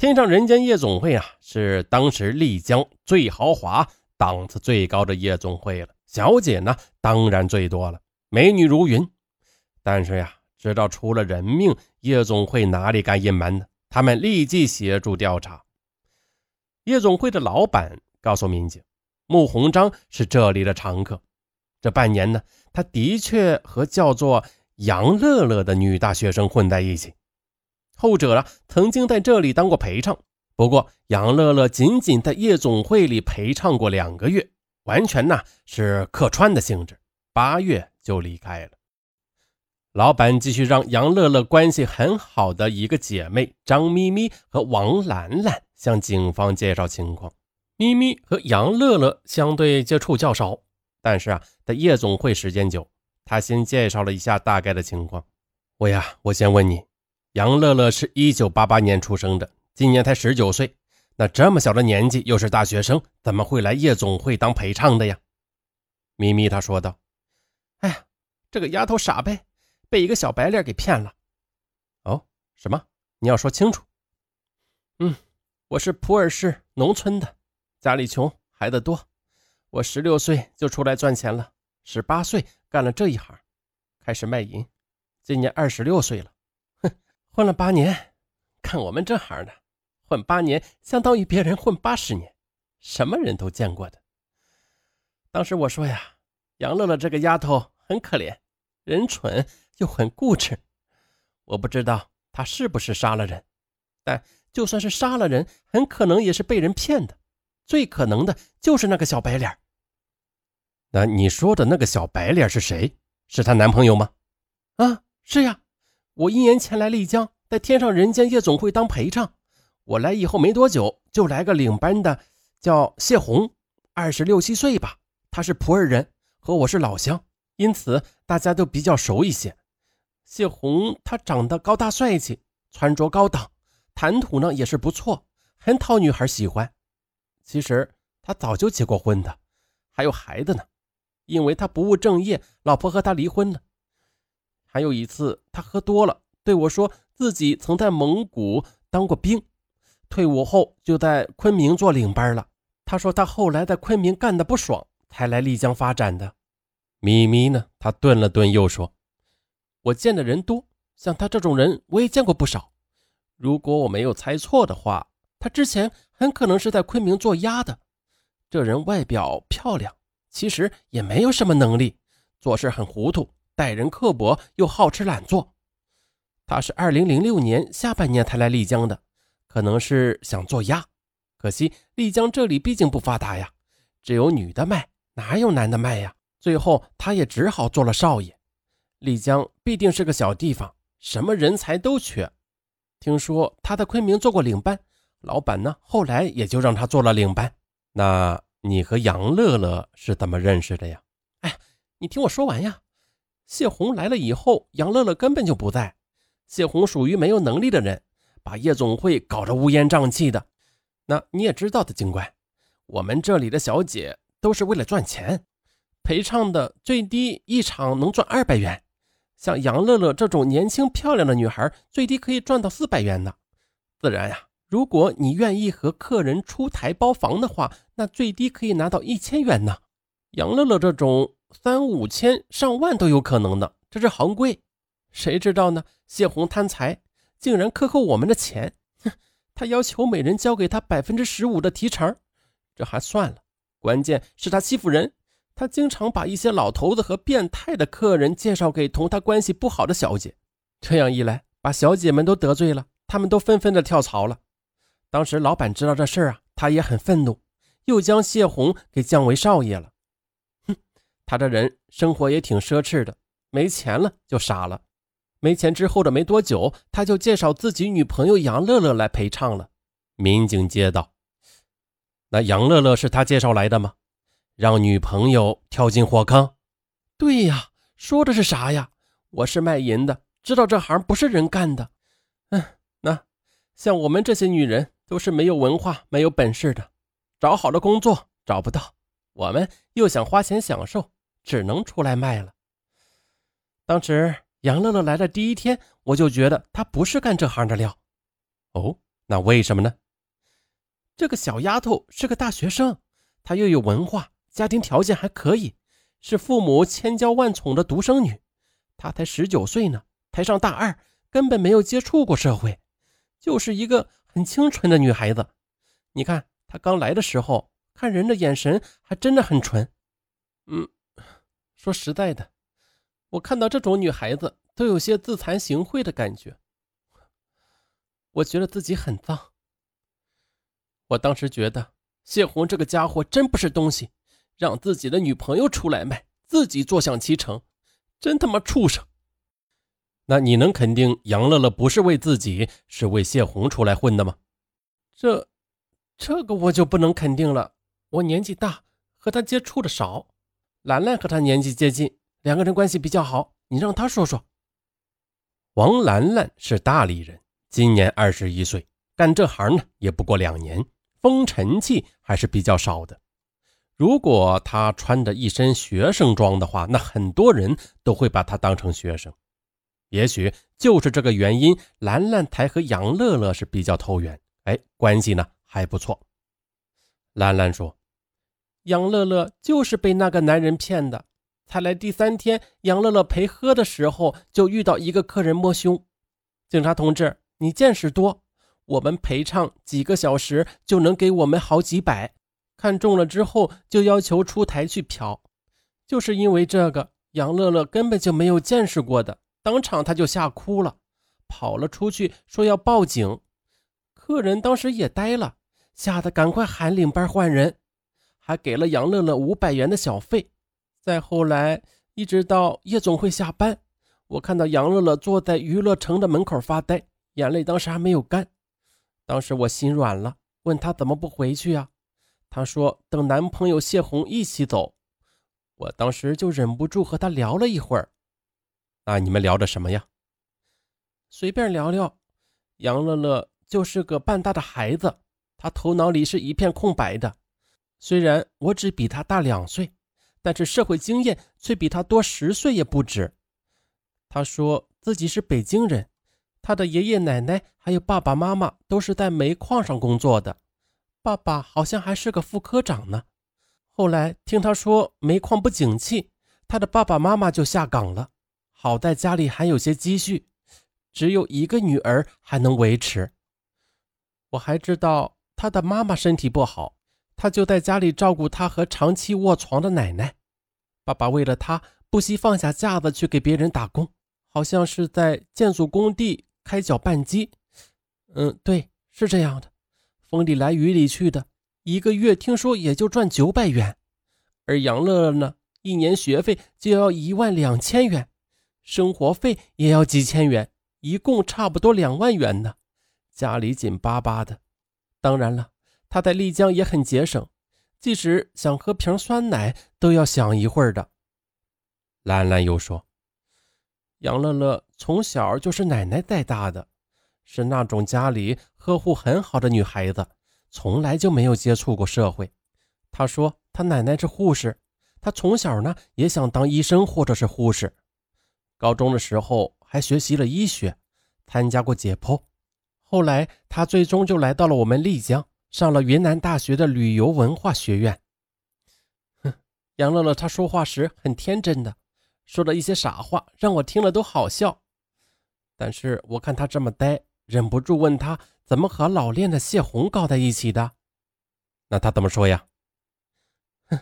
天上人间夜总会啊，是当时丽江最豪华、档次最高的夜总会了。小姐呢，当然最多了，美女如云。但是呀，知道出了人命，夜总会哪里敢隐瞒呢？他们立即协助调查。夜总会的老板告诉民警，穆鸿章是这里的常客。这半年呢，他的确和叫做杨乐乐的女大学生混在一起。后者啊，曾经在这里当过陪唱，不过杨乐乐仅仅在夜总会里陪唱过两个月，完全呢是客串的性质，八月就离开了。老板继续让杨乐乐关系很好的一个姐妹张咪咪和王兰兰向警方介绍情况。咪咪和杨乐乐相对接触较少，但是啊，在夜总会时间久，他先介绍了一下大概的情况。我呀，我先问你。杨乐乐是一九八八年出生的，今年才十九岁。那这么小的年纪，又是大学生，怎么会来夜总会当陪唱的呀？咪咪他说道：“哎呀，这个丫头傻呗，被一个小白脸给骗了。”哦，什么？你要说清楚。嗯，我是普洱市农村的，家里穷，孩子多。我十六岁就出来赚钱了，十八岁干了这一行，开始卖淫，今年二十六岁了。混了八年，看我们这行的，混八年相当于别人混八十年，什么人都见过的。当时我说呀，杨乐乐这个丫头很可怜，人蠢又很固执。我不知道她是不是杀了人，但就算是杀了人，很可能也是被人骗的。最可能的就是那个小白脸。那你说的那个小白脸是谁？是她男朋友吗？啊，是呀。我一年前来丽江，在天上人间夜总会当陪唱。我来以后没多久，就来个领班的，叫谢红，二十六七岁吧。他是普洱人，和我是老乡，因此大家都比较熟一些。谢红她长得高大帅气，穿着高档，谈吐呢也是不错，很讨女孩喜欢。其实他早就结过婚的，还有孩子呢。因为他不务正业，老婆和他离婚了。还有一次，他喝多了，对我说自己曾在蒙古当过兵，退伍后就在昆明做领班了。他说他后来在昆明干的不爽，才来丽江发展的。咪咪呢？他顿了顿，又说：“我见的人多，像他这种人我也见过不少。如果我没有猜错的话，他之前很可能是在昆明做鸭的。这人外表漂亮，其实也没有什么能力，做事很糊涂。”待人刻薄又好吃懒做，他是二零零六年下半年才来丽江的，可能是想做鸭。可惜丽江这里毕竟不发达呀，只有女的卖，哪有男的卖呀？最后他也只好做了少爷。丽江必定是个小地方，什么人才都缺。听说他在昆明做过领班，老板呢后来也就让他做了领班。那你和杨乐乐是怎么认识的呀？哎，你听我说完呀。谢红来了以后，杨乐乐根本就不在。谢红属于没有能力的人，把夜总会搞得乌烟瘴气的。那你也知道的，警官，我们这里的小姐都是为了赚钱，陪唱的最低一场能赚二百元。像杨乐乐这种年轻漂亮的女孩，最低可以赚到四百元呢。自然呀，如果你愿意和客人出台包房的话，那最低可以拿到一千元呢。杨乐乐这种。三五千、上万都有可能的，这是行规。谁知道呢？谢红贪财，竟然克扣我们的钱。哼，他要求每人交给他百分之十五的提成，这还算了。关键是他欺负人，他经常把一些老头子和变态的客人介绍给同他关系不好的小姐。这样一来，把小姐们都得罪了，他们都纷纷的跳槽了。当时老板知道这事儿啊，他也很愤怒，又将谢红给降为少爷了。他这人生活也挺奢侈的，没钱了就傻了。没钱之后的没多久，他就介绍自己女朋友杨乐乐来陪唱了。民警接道：“那杨乐乐是他介绍来的吗？让女朋友跳进火坑？”“对呀，说的是啥呀？我是卖淫的，知道这行不是人干的。嗯，那像我们这些女人都是没有文化、没有本事的，找好的工作找不到，我们又想花钱享受。”只能出来卖了。当时杨乐乐来的第一天，我就觉得他不是干这行的料。哦，那为什么呢？这个小丫头是个大学生，她又有文化，家庭条件还可以，是父母千娇万宠的独生女。她才十九岁呢，才上大二，根本没有接触过社会，就是一个很清纯的女孩子。你看她刚来的时候，看人的眼神还真的很纯。嗯，说实在的，我看到这种女孩子都有些自惭形秽的感觉。我觉得自己很脏。我当时觉得谢红这个家伙真不是东西，让自己的女朋友出来卖，自己坐享其成，真他妈畜生！那你能肯定杨乐乐不是为自己，是为谢红出来混的吗？这，这个我就不能肯定了。我年纪大，和他接触的少。兰兰和他年纪接近，两个人关系比较好。你让他说说。王兰兰是大理人，今年二十一岁，干这行呢也不过两年。风尘气还是比较少的。如果他穿着一身学生装的话，那很多人都会把他当成学生。也许就是这个原因，兰兰才和杨乐乐是比较投缘，哎，关系呢还不错。兰兰说：“杨乐乐就是被那个男人骗的。才来第三天，杨乐乐陪喝的时候，就遇到一个客人摸胸。警察同志，你见识多。”我们陪唱几个小时就能给我们好几百，看中了之后就要求出台去嫖，就是因为这个，杨乐乐根本就没有见识过的，当场他就吓哭了，跑了出去说要报警，客人当时也呆了，吓得赶快喊领班换人，还给了杨乐乐五百元的小费。再后来，一直到夜总会下班，我看到杨乐乐坐在娱乐城的门口发呆，眼泪当时还没有干。当时我心软了，问他怎么不回去呀？他说等男朋友谢红一起走。我当时就忍不住和他聊了一会儿。那你们聊的什么呀？随便聊聊。杨乐乐就是个半大的孩子，他头脑里是一片空白的。虽然我只比他大两岁，但是社会经验却比他多十岁也不止。他说自己是北京人。他的爷爷奶奶还有爸爸妈妈都是在煤矿上工作的，爸爸好像还是个副科长呢。后来听他说煤矿不景气，他的爸爸妈妈就下岗了。好在家里还有些积蓄，只有一个女儿还能维持。我还知道他的妈妈身体不好，他就在家里照顾他和长期卧床的奶奶。爸爸为了他，不惜放下架子去给别人打工，好像是在建筑工地。开搅拌机，嗯，对，是这样的，风里来雨里去的，一个月听说也就赚九百元，而杨乐乐呢，一年学费就要一万两千元，生活费也要几千元，一共差不多两万元呢，家里紧巴巴的。当然了，他在丽江也很节省，即使想喝瓶酸奶都要想一会儿的。兰兰又说。杨乐乐从小就是奶奶带大的，是那种家里呵护很好的女孩子，从来就没有接触过社会。她说她奶奶是护士，她从小呢也想当医生或者是护士。高中的时候还学习了医学，参加过解剖。后来她最终就来到了我们丽江，上了云南大学的旅游文化学院。哼，杨乐乐他说话时很天真的。说了一些傻话，让我听了都好笑。但是我看他这么呆，忍不住问他怎么和老练的谢红搞在一起的。那他怎么说呀？哼，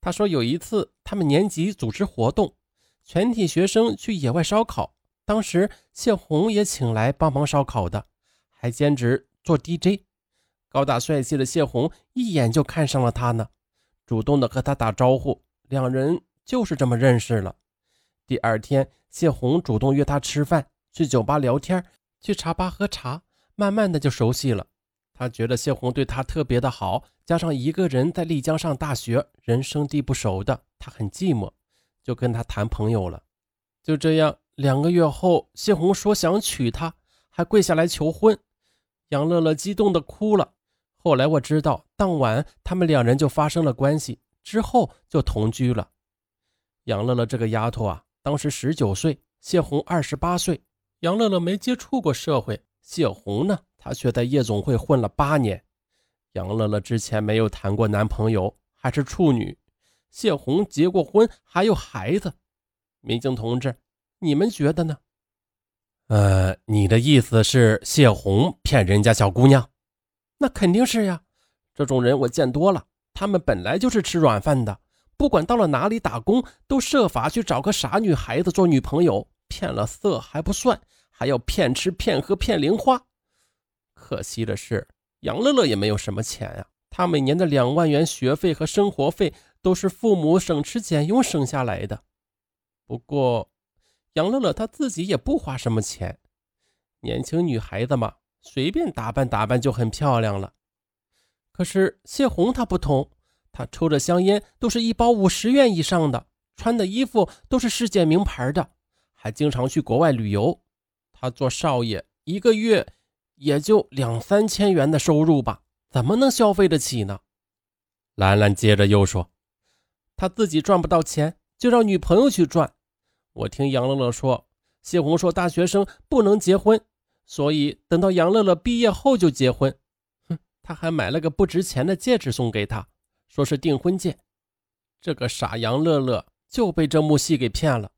他说有一次他们年级组织活动，全体学生去野外烧烤，当时谢红也请来帮忙烧烤的，还兼职做 DJ。高大帅气的谢红一眼就看上了他呢，主动的和他打招呼，两人。就是这么认识了。第二天，谢红主动约他吃饭，去酒吧聊天，去茶吧喝茶，慢慢的就熟悉了。他觉得谢红对他特别的好，加上一个人在丽江上大学，人生地不熟的，他很寂寞，就跟他谈朋友了。就这样，两个月后，谢红说想娶她，还跪下来求婚。杨乐乐激动的哭了。后来我知道，当晚他们两人就发生了关系，之后就同居了。杨乐乐这个丫头啊，当时十九岁，谢红二十八岁。杨乐乐没接触过社会，谢红呢，她却在夜总会混了八年。杨乐乐之前没有谈过男朋友，还是处女。谢红结过婚，还有孩子。民警同志，你们觉得呢？呃，你的意思是谢红骗人家小姑娘？那肯定是呀，这种人我见多了。他们本来就是吃软饭的，不管到了哪里打工，都设法去找个傻女孩子做女朋友，骗了色还不算，还要骗吃骗喝骗零花。可惜的是，杨乐乐也没有什么钱呀。他每年的两万元学费和生活费都是父母省吃俭用省下来的。不过，杨乐乐她自己也不花什么钱，年轻女孩子嘛，随便打扮打扮就很漂亮了。可是谢红她不同，她抽着香烟都是一包五十元以上的，穿的衣服都是世界名牌的，还经常去国外旅游。她做少爷，一个月也就两三千元的收入吧，怎么能消费得起呢？兰兰接着又说：“他自己赚不到钱，就让女朋友去赚。我听杨乐乐说，谢红说大学生不能结婚，所以等到杨乐乐毕业后就结婚。”哼他还买了个不值钱的戒指送给他，说是订婚戒。这个傻杨乐乐就被这幕戏给骗了。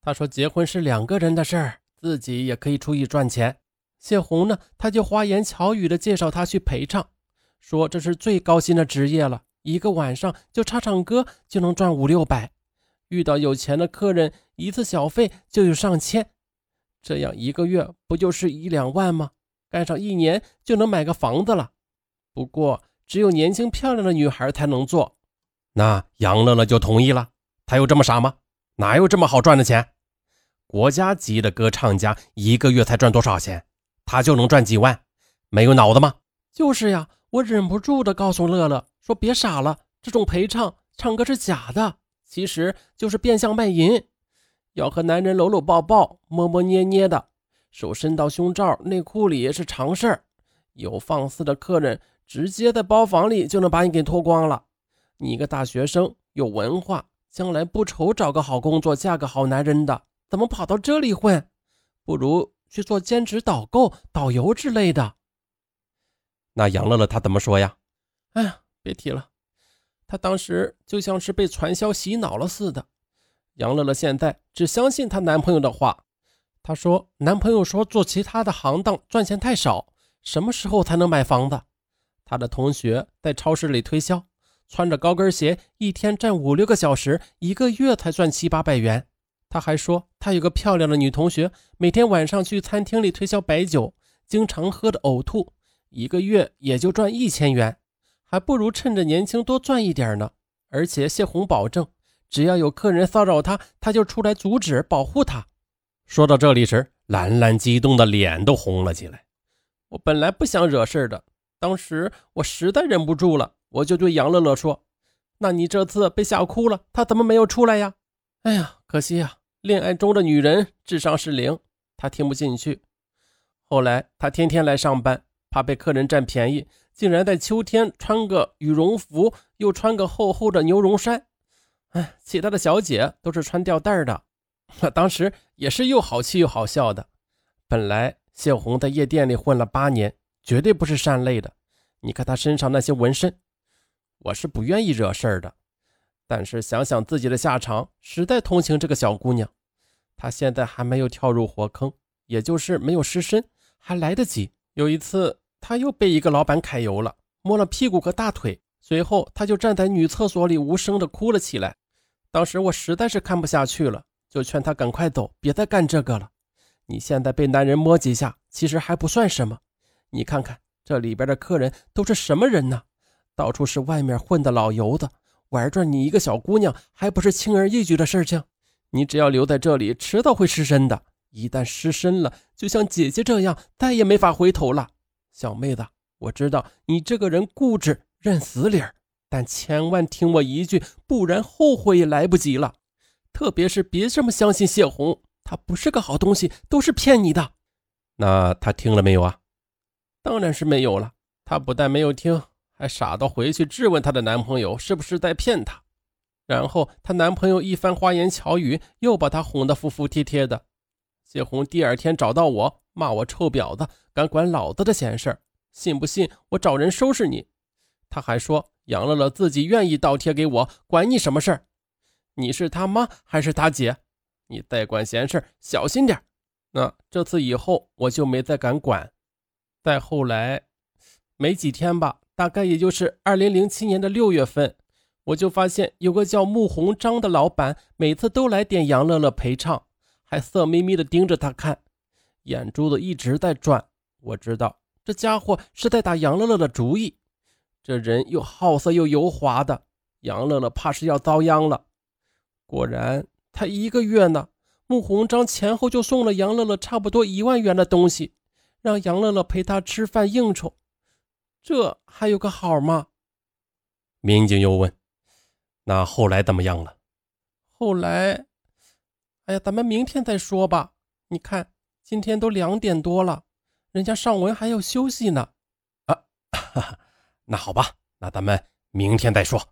他说结婚是两个人的事儿，自己也可以出去赚钱。谢红呢，他就花言巧语的介绍他去陪唱，说这是最高薪的职业了，一个晚上就唱唱歌就能赚五六百，遇到有钱的客人，一次小费就有上千，这样一个月不就是一两万吗？干上一年就能买个房子了。不过，只有年轻漂亮的女孩才能做。那杨乐乐就同意了。他有这么傻吗？哪有这么好赚的钱？国家级的歌唱家一个月才赚多少钱？他就能赚几万？没有脑子吗？就是呀，我忍不住的告诉乐乐说：“别傻了，这种陪唱唱歌是假的，其实就是变相卖淫，要和男人搂搂抱抱、摸摸捏捏的，手伸到胸罩、内裤里是常事儿。有放肆的客人。”直接在包房里就能把你给脱光了。你一个大学生，有文化，将来不愁找个好工作，嫁个好男人的，怎么跑到这里混？不如去做兼职导购、导游之类的。那杨乐乐他怎么说呀？哎呀，别提了，他当时就像是被传销洗脑了似的。杨乐乐现在只相信她男朋友的话。她说，男朋友说做其他的行当赚钱太少，什么时候才能买房子？她的同学在超市里推销，穿着高跟鞋，一天站五六个小时，一个月才赚七八百元。他还说，他有个漂亮的女同学，每天晚上去餐厅里推销白酒，经常喝的呕吐，一个月也就赚一千元，还不如趁着年轻多赚一点呢。而且谢红保证，只要有客人骚扰他，他就出来阻止保护他。说到这里时，兰兰激动的脸都红了起来。我本来不想惹事的。当时我实在忍不住了，我就对杨乐乐说：“那你这次被吓哭了，他怎么没有出来呀？”哎呀，可惜呀，恋爱中的女人智商是零，他听不进去。后来他天天来上班，怕被客人占便宜，竟然在秋天穿个羽绒服，又穿个厚厚的牛绒衫。哎，其他的小姐都是穿吊带的。我 当时也是又好气又好笑的。本来谢红在夜店里混了八年。绝对不是善类的，你看她身上那些纹身，我是不愿意惹事儿的。但是想想自己的下场，实在同情这个小姑娘。她现在还没有跳入火坑，也就是没有失身，还来得及。有一次，她又被一个老板揩油了，摸了屁股和大腿，随后她就站在女厕所里无声的哭了起来。当时我实在是看不下去了，就劝她赶快走，别再干这个了。你现在被男人摸几下，其实还不算什么。你看看这里边的客人都是什么人呢？到处是外面混的老油子，玩转你一个小姑娘还不是轻而易举的事情？你只要留在这里，迟早会失身的。一旦失身了，就像姐姐这样，再也没法回头了。小妹子，我知道你这个人固执认死理儿，但千万听我一句，不然后悔也来不及了。特别是别这么相信谢红，她不是个好东西，都是骗你的。那她听了没有啊？当然是没有了。她不但没有听，还傻到回去质问她的男朋友是不是在骗她。然后她男朋友一番花言巧语，又把她哄得服服帖帖的。谢红第二天找到我，骂我臭婊子，敢管老子的闲事儿，信不信我找人收拾你？他还说杨乐乐自己愿意倒贴给我，管你什么事儿？你是他妈还是他姐？你再管闲事小心点那这次以后我就没再敢管。再后来，没几天吧，大概也就是二零零七年的六月份，我就发现有个叫穆鸿章的老板，每次都来点杨乐乐陪唱，还色眯眯的盯着他看，眼珠子一直在转。我知道这家伙是在打杨乐乐的主意，这人又好色又油滑的，杨乐乐怕是要遭殃了。果然，他一个月呢，穆鸿章前后就送了杨乐乐差不多一万元的东西，让杨乐乐陪他吃饭应酬。这还有个好吗？民警又问：“那后来怎么样了？”后来，哎呀，咱们明天再说吧。你看，今天都两点多了，人家尚文还要休息呢。啊，哈哈，那好吧，那咱们明天再说。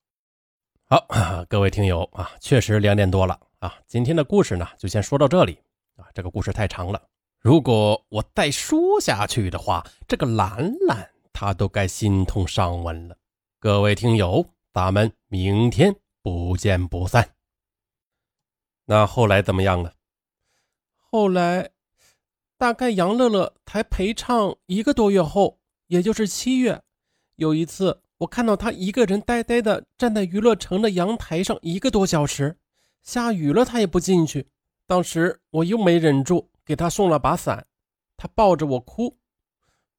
好，各位听友啊，确实两点多了啊。今天的故事呢，就先说到这里啊。这个故事太长了，如果我再说下去的话，这个兰兰她都该心痛上文了。各位听友，咱们明天不见不散。那后来怎么样了？后来大概杨乐乐才陪唱一个多月后，也就是七月，有一次。我看到他一个人呆呆的站在娱乐城的阳台上一个多小时，下雨了他也不进去。当时我又没忍住，给他送了把伞。他抱着我哭，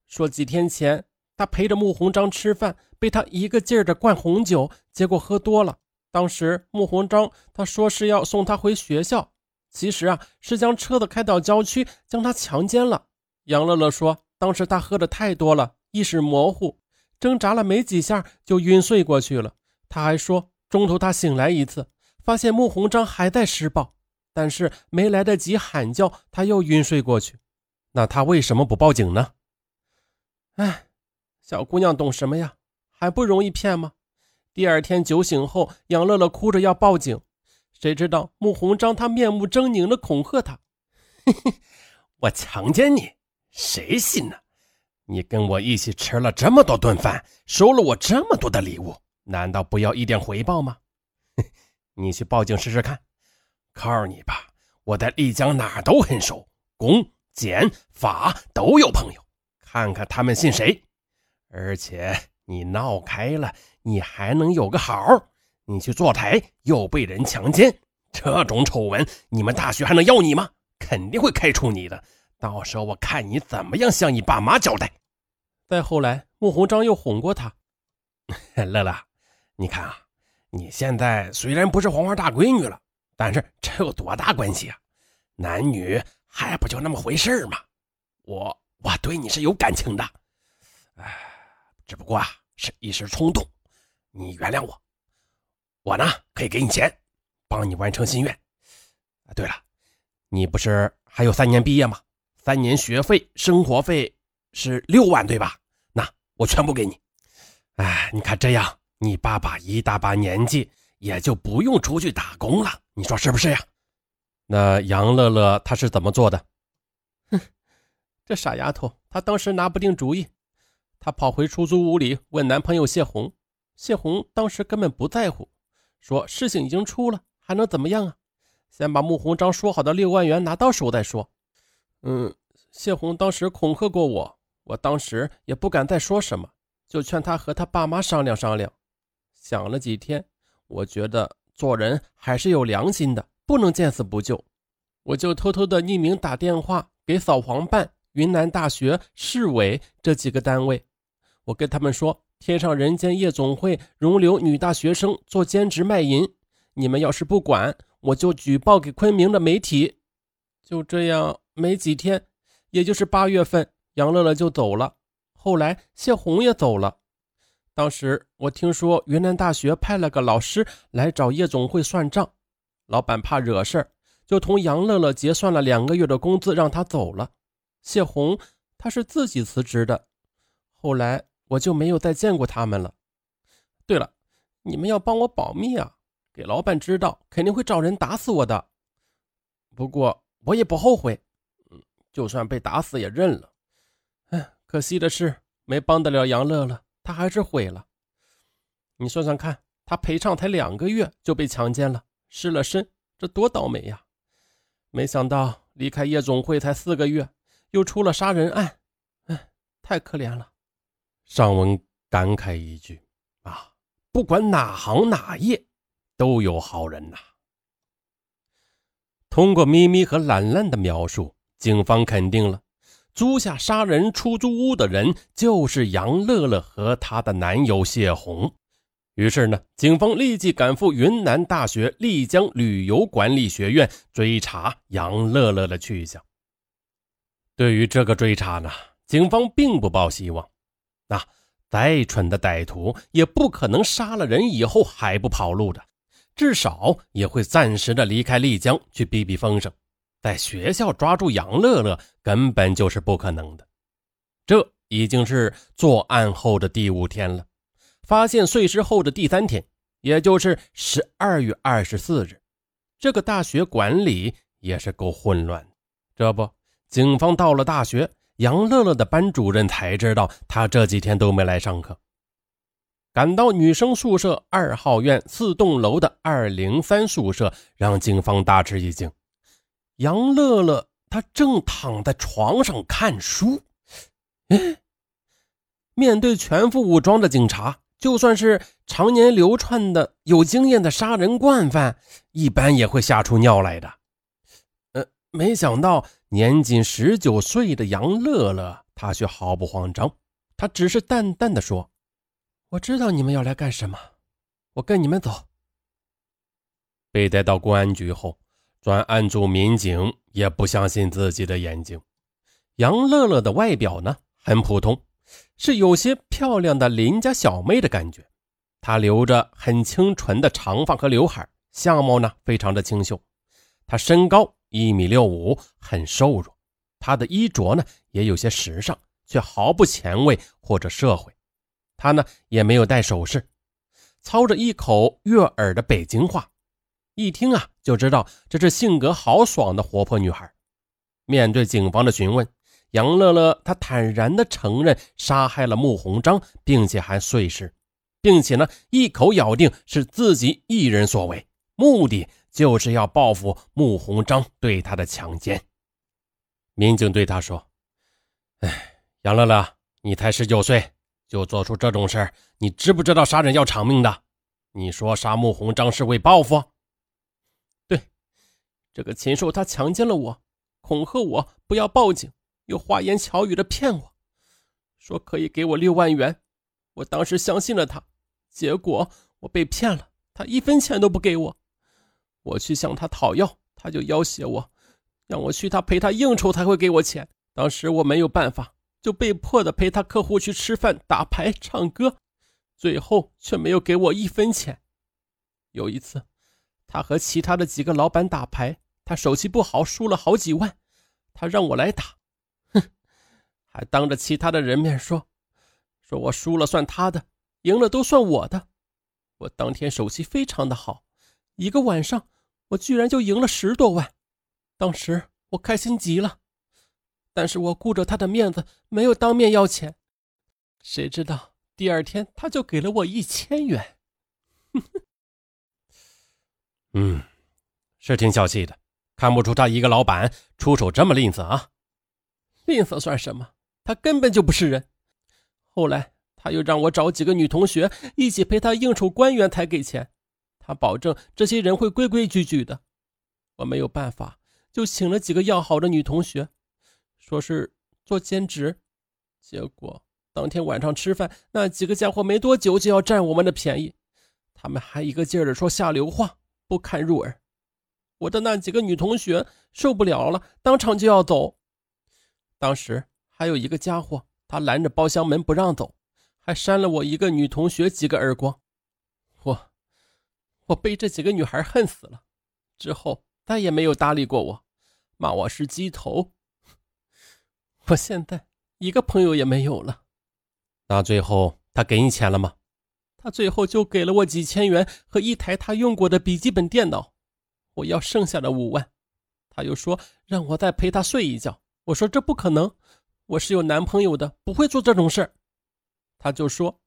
说几天前他陪着穆鸿章吃饭，被他一个劲儿的灌红酒，结果喝多了。当时穆鸿章他说是要送他回学校，其实啊是将车子开到郊区将他强奸了。杨乐乐说，当时他喝的太多了，意识模糊。挣扎了没几下就晕睡过去了。他还说，中途他醒来一次，发现穆鸿章还在施暴，但是没来得及喊叫，他又晕睡过去。那他为什么不报警呢？哎，小姑娘懂什么呀？还不容易骗吗？第二天酒醒后，杨乐乐哭着要报警，谁知道穆鸿章他面目狰狞的恐吓他：“嘿嘿，我强奸你，谁信呢？”你跟我一起吃了这么多顿饭，收了我这么多的礼物，难道不要一点回报吗？你去报警试试看。告诉你吧，我在丽江哪都很熟，公检法都有朋友，看看他们信谁。而且你闹开了，你还能有个好。你去坐台又被人强奸，这种丑闻，你们大学还能要你吗？肯定会开除你的。到时候我看你怎么样向你爸妈交代。再后来，穆鸿章又哄过他。乐乐，你看啊，你现在虽然不是黄花大闺女了，但是这有多大关系啊？男女还不就那么回事吗？我我对你是有感情的，哎，只不过啊是一时冲动，你原谅我。我呢可以给你钱，帮你完成心愿。啊，对了，你不是还有三年毕业吗？三年学费、生活费是六万，对吧？那我全部给你。哎，你看这样，你爸爸一大把年纪，也就不用出去打工了。你说是不是呀？那杨乐乐他是怎么做的？哼，这傻丫头，她当时拿不定主意，她跑回出租屋里问男朋友谢红。谢红当时根本不在乎，说事情已经出了，还能怎么样啊？先把穆鸿章说好的六万元拿到手再说。嗯，谢红当时恐吓过我，我当时也不敢再说什么，就劝他和他爸妈商量商量。想了几天，我觉得做人还是有良心的，不能见死不救。我就偷偷的匿名打电话给扫黄办、云南大学、市委这几个单位，我跟他们说，天上人间夜总会容留女大学生做兼职卖淫，你们要是不管，我就举报给昆明的媒体。就这样。没几天，也就是八月份，杨乐乐就走了。后来谢红也走了。当时我听说云南大学派了个老师来找夜总会算账，老板怕惹事儿，就同杨乐乐结算了两个月的工资，让他走了。谢红他是自己辞职的。后来我就没有再见过他们了。对了，你们要帮我保密啊，给老板知道肯定会找人打死我的。不过我也不后悔。就算被打死也认了，嗯，可惜的是没帮得了杨乐乐，他还是毁了。你算算看，他陪唱才两个月就被强奸了，失了身，这多倒霉呀！没想到离开夜总会才四个月，又出了杀人案，哎，太可怜了。尚文感慨一句：“啊，不管哪行哪业，都有好人呐。”通过咪咪和兰兰的描述，警方肯定了租下杀人出租屋的人就是杨乐乐和她的男友谢红。于是呢，警方立即赶赴云南大学丽江旅游管理学院追查杨乐乐的去向。对于这个追查呢，警方并不抱希望。那再蠢的歹徒也不可能杀了人以后还不跑路的。至少也会暂时的离开丽江去避避风声，在学校抓住杨乐乐根本就是不可能的。这已经是作案后的第五天了，发现碎尸后的第三天，也就是十二月二十四日，这个大学管理也是够混乱。这不，警方到了大学，杨乐乐的班主任才知道他这几天都没来上课。赶到女生宿舍二号院四栋楼的二零三宿舍，让警方大吃一惊。杨乐乐她正躺在床上看书。哎，面对全副武装的警察，就算是常年流窜的有经验的杀人惯犯，一般也会吓出尿来的。呃，没想到年仅十九岁的杨乐乐，他却毫不慌张，他只是淡淡的说。我知道你们要来干什么，我跟你们走。被带到公安局后，专案组民警也不相信自己的眼睛。杨乐乐的外表呢，很普通，是有些漂亮的邻家小妹的感觉。她留着很清纯的长发和刘海，相貌呢非常的清秀。她身高一米六五，很瘦弱。她的衣着呢也有些时尚，却毫不前卫或者社会。她呢也没有戴首饰，操着一口悦耳的北京话，一听啊就知道这是性格豪爽的活泼女孩。面对警方的询问，杨乐乐她坦然地承认杀害了穆鸿章，并且还碎尸，并且呢一口咬定是自己一人所为，目的就是要报复穆鸿章对她的强奸。民警对他说：“哎，杨乐乐，你才十九岁。”就做出这种事儿，你知不知道杀人要偿命的？你说杀穆鸿章是为报复？这个禽兽他强奸了我，恐吓我不要报警，又花言巧语的骗我，说可以给我六万元。我当时相信了他，结果我被骗了，他一分钱都不给我。我去向他讨要，他就要挟我，让我去他陪他应酬才会给我钱。当时我没有办法。就被迫的陪他客户去吃饭、打牌、唱歌，最后却没有给我一分钱。有一次，他和其他的几个老板打牌，他手气不好，输了好几万，他让我来打，哼，还当着其他的人面说，说我输了算他的，赢了都算我的。我当天手气非常的好，一个晚上我居然就赢了十多万，当时我开心极了。但是我顾着他的面子，没有当面要钱。谁知道第二天他就给了我一千元。嗯，是挺小气的，看不出他一个老板出手这么吝啬啊。吝啬算什么？他根本就不是人。后来他又让我找几个女同学一起陪他应酬官员才给钱，他保证这些人会规规矩矩的。我没有办法，就请了几个要好的女同学。说是做兼职，结果当天晚上吃饭，那几个家伙没多久就要占我们的便宜，他们还一个劲儿的说下流话，不堪入耳。我的那几个女同学受不了了，当场就要走。当时还有一个家伙，他拦着包厢门不让走，还扇了我一个女同学几个耳光。我，我被这几个女孩恨死了，之后再也没有搭理过我，骂我是鸡头。我现在一个朋友也没有了。那最后他给你钱了吗？他最后就给了我几千元和一台他用过的笔记本电脑。我要剩下的五万，他又说让我再陪他睡一觉。我说这不可能，我是有男朋友的，不会做这种事儿。他就说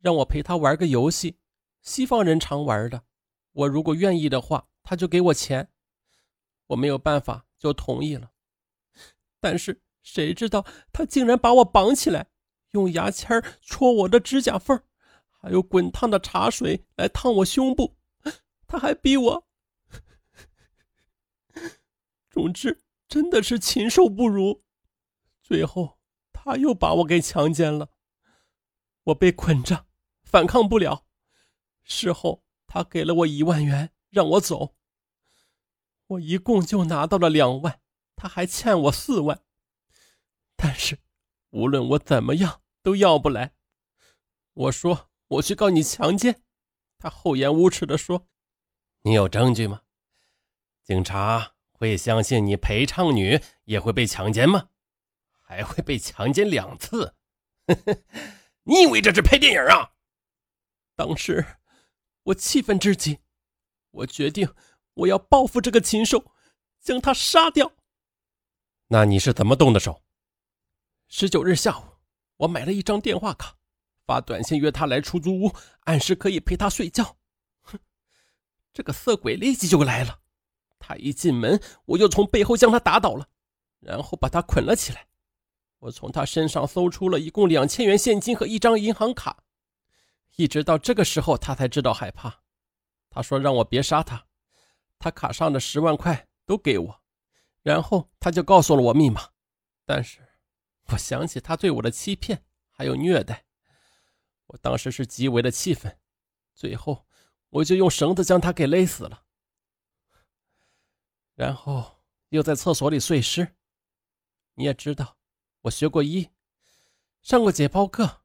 让我陪他玩个游戏，西方人常玩的。我如果愿意的话，他就给我钱。我没有办法，就同意了。但是谁知道他竟然把我绑起来，用牙签戳我的指甲缝，还有滚烫的茶水来烫我胸部。他还逼我，总之真的是禽兽不如。最后他又把我给强奸了，我被捆着，反抗不了。事后他给了我一万元，让我走。我一共就拿到了两万，他还欠我四万。但是无论我怎么样都要不来。我说我去告你强奸，他厚颜无耻的说。你有证据吗？警察会相信你陪唱女也会被强奸吗？还会被强奸两次？你以为这是拍电影啊？当时我气愤至极，我决定我要报复这个禽兽，将他杀掉。那你是怎么动的手？十九日下午，我买了一张电话卡，发短信约他来出租屋，按时可以陪他睡觉。哼这个色鬼立即就来了，他一进门，我就从背后将他打倒了，然后把他捆了起来。我从他身上搜出了一共两千元现金和一张银行卡。一直到这个时候，他才知道害怕。他说让我别杀他，他卡上的十万块都给我，然后他就告诉了我密码。但是，我想起他对我的欺骗还有虐待，我当时是极为的气愤。最后。我就用绳子将他给勒死了，然后又在厕所里碎尸。你也知道，我学过医，上过解剖课，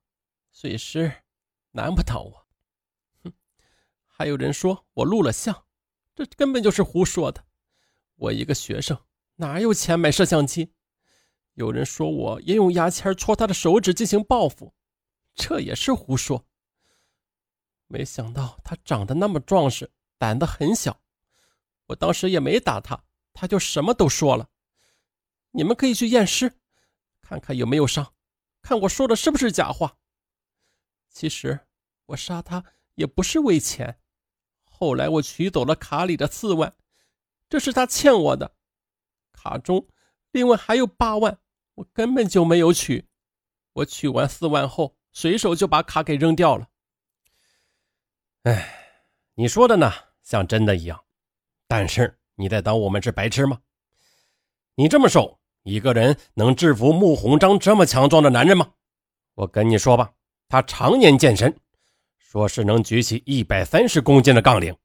碎尸难不倒我。哼，还有人说我录了像，这根本就是胡说的。我一个学生哪有钱买摄像机？有人说我也用牙签戳他的手指进行报复，这也是胡说。没想到他长得那么壮实，胆子很小。我当时也没打他，他就什么都说了。你们可以去验尸，看看有没有伤，看我说的是不是假话。其实我杀他也不是为钱。后来我取走了卡里的四万，这是他欠我的。卡中另外还有八万，我根本就没有取。我取完四万后，随手就把卡给扔掉了。哎，你说的呢，像真的一样。但是你在当我们是白痴吗？你这么瘦，一个人能制服穆鸿章这么强壮的男人吗？我跟你说吧，他常年健身，说是能举起一百三十公斤的杠铃。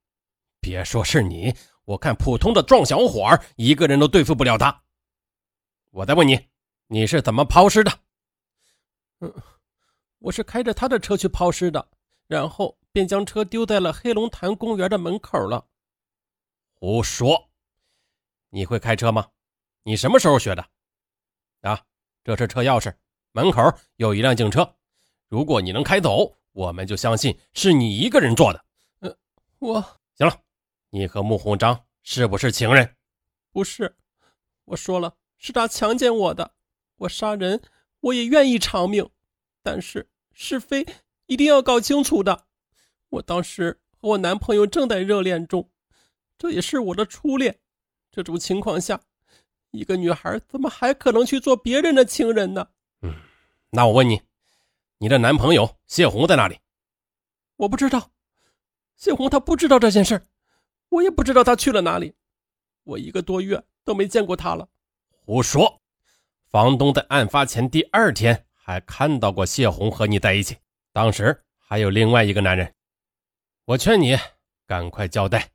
别说是你，我看普通的壮小伙一个人都对付不了他。我再问你，你是怎么抛尸的？嗯，我是开着他的车去抛尸的，然后。便将车丢在了黑龙潭公园的门口了。胡说！你会开车吗？你什么时候学的？啊，这是车钥匙，门口有一辆警车。如果你能开走，我们就相信是你一个人做的。呃，我行了。你和穆鸿章是不是情人？不是。我说了，是他强奸我的。我杀人，我也愿意偿命，但是是非一定要搞清楚的。我当时和我男朋友正在热恋中，这也是我的初恋。这种情况下，一个女孩怎么还可能去做别人的情人呢？嗯，那我问你，你的男朋友谢红在哪里？我不知道，谢红他不知道这件事我也不知道他去了哪里。我一个多月都没见过他了。胡说！房东在案发前第二天还看到过谢红和你在一起，当时还有另外一个男人。我劝你赶快交代，